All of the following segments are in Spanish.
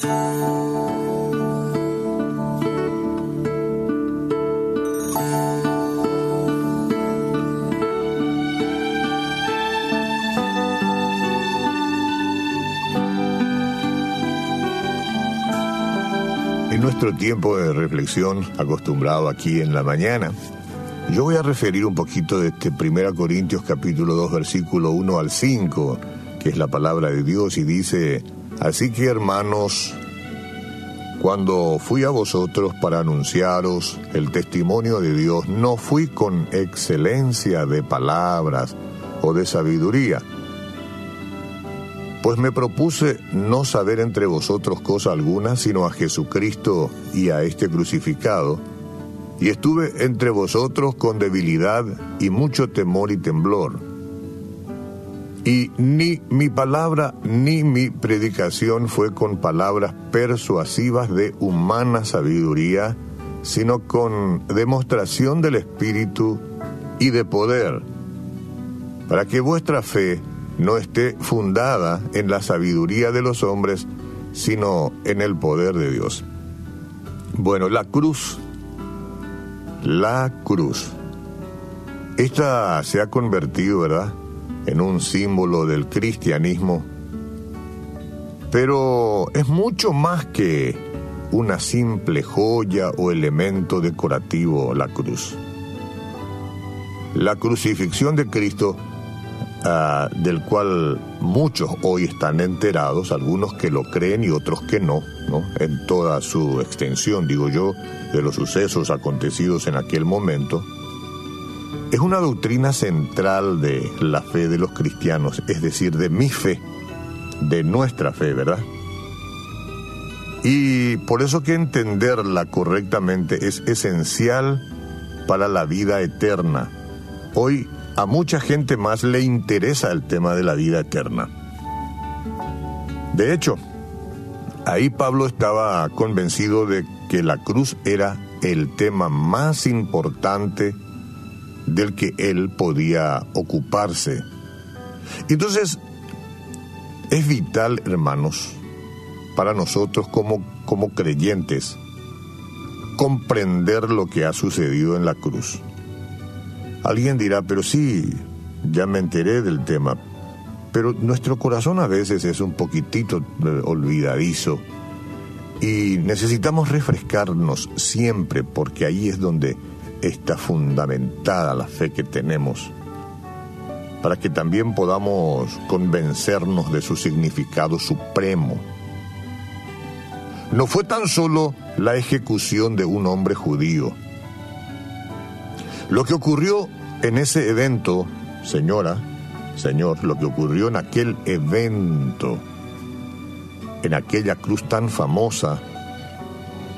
En nuestro tiempo de reflexión acostumbrado aquí en la mañana, yo voy a referir un poquito de este 1 Corintios capítulo 2 versículo 1 al 5, que es la palabra de Dios y dice, así que hermanos, cuando fui a vosotros para anunciaros el testimonio de Dios, no fui con excelencia de palabras o de sabiduría, pues me propuse no saber entre vosotros cosa alguna, sino a Jesucristo y a este crucificado, y estuve entre vosotros con debilidad y mucho temor y temblor. Y ni mi palabra ni mi predicación fue con palabras persuasivas de humana sabiduría, sino con demostración del Espíritu y de poder, para que vuestra fe no esté fundada en la sabiduría de los hombres, sino en el poder de Dios. Bueno, la cruz la cruz. Esta se ha convertido, ¿verdad?, en un símbolo del cristianismo, pero es mucho más que una simple joya o elemento decorativo la cruz. La crucifixión de Cristo, ah, del cual muchos hoy están enterados, algunos que lo creen y otros que no, ¿no? En toda su extensión, digo yo, de los sucesos acontecidos en aquel momento, es una doctrina central de la fe de los cristianos, es decir, de mi fe, de nuestra fe, ¿verdad? Y por eso que entenderla correctamente es esencial para la vida eterna. Hoy a mucha gente más le interesa el tema de la vida eterna. De hecho, ahí Pablo estaba convencido de que la cruz era el tema más importante del que él podía ocuparse. Entonces, es vital, hermanos, para nosotros como, como creyentes, comprender lo que ha sucedido en la cruz. Alguien dirá, pero sí, ya me enteré del tema, pero nuestro corazón a veces es un poquitito eh, olvidadizo y necesitamos refrescarnos siempre porque ahí es donde está fundamentada la fe que tenemos, para que también podamos convencernos de su significado supremo. No fue tan solo la ejecución de un hombre judío. Lo que ocurrió en ese evento, señora, señor, lo que ocurrió en aquel evento, en aquella cruz tan famosa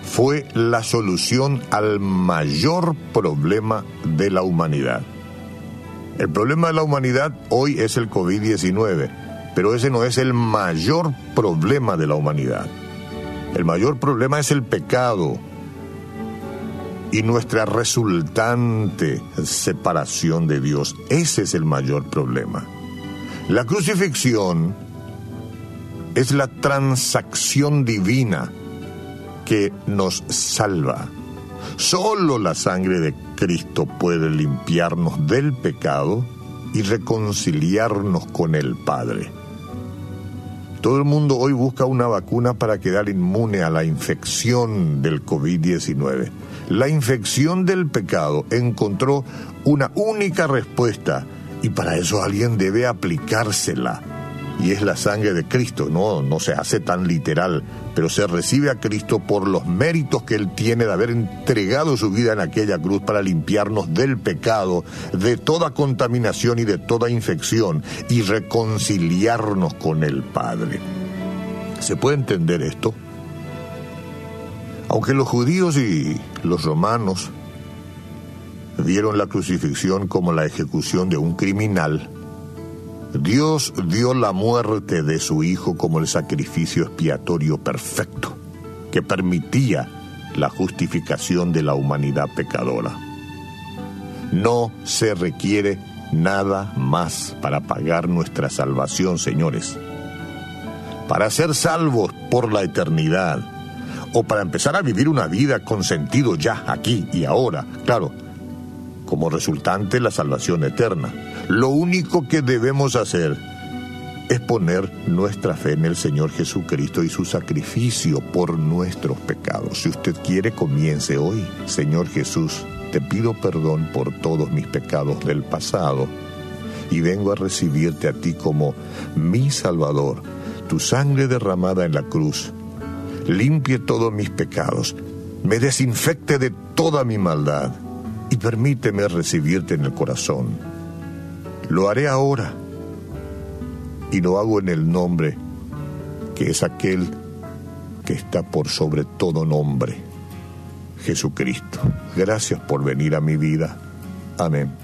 fue la solución al mayor problema de la humanidad. El problema de la humanidad hoy es el COVID-19, pero ese no es el mayor problema de la humanidad. El mayor problema es el pecado y nuestra resultante separación de Dios. Ese es el mayor problema. La crucifixión es la transacción divina que nos salva. Solo la sangre de Cristo puede limpiarnos del pecado y reconciliarnos con el Padre. Todo el mundo hoy busca una vacuna para quedar inmune a la infección del COVID-19. La infección del pecado encontró una única respuesta y para eso alguien debe aplicársela y es la sangre de Cristo. No, no se hace tan literal, pero se recibe a Cristo por los méritos que Él tiene de haber entregado su vida en aquella cruz para limpiarnos del pecado, de toda contaminación y de toda infección y reconciliarnos con el Padre. ¿Se puede entender esto? Aunque los judíos y los romanos vieron la crucifixión como la ejecución de un criminal, Dios dio la muerte de su Hijo como el sacrificio expiatorio perfecto, que permitía la justificación de la humanidad pecadora. No se requiere nada más para pagar nuestra salvación, señores. para ser salvos por la eternidad o para empezar a vivir una vida con sentido ya, aquí y ahora, claro, como resultante la salvación eterna. Lo único que debemos hacer es poner nuestra fe en el Señor Jesucristo y su sacrificio por nuestros pecados. Si usted quiere, comience hoy. Señor Jesús, te pido perdón por todos mis pecados del pasado y vengo a recibirte a ti como mi Salvador. Tu sangre derramada en la cruz limpie todos mis pecados, me desinfecte de toda mi maldad y permíteme recibirte en el corazón. Lo haré ahora y lo hago en el nombre que es aquel que está por sobre todo nombre, Jesucristo. Gracias por venir a mi vida. Amén.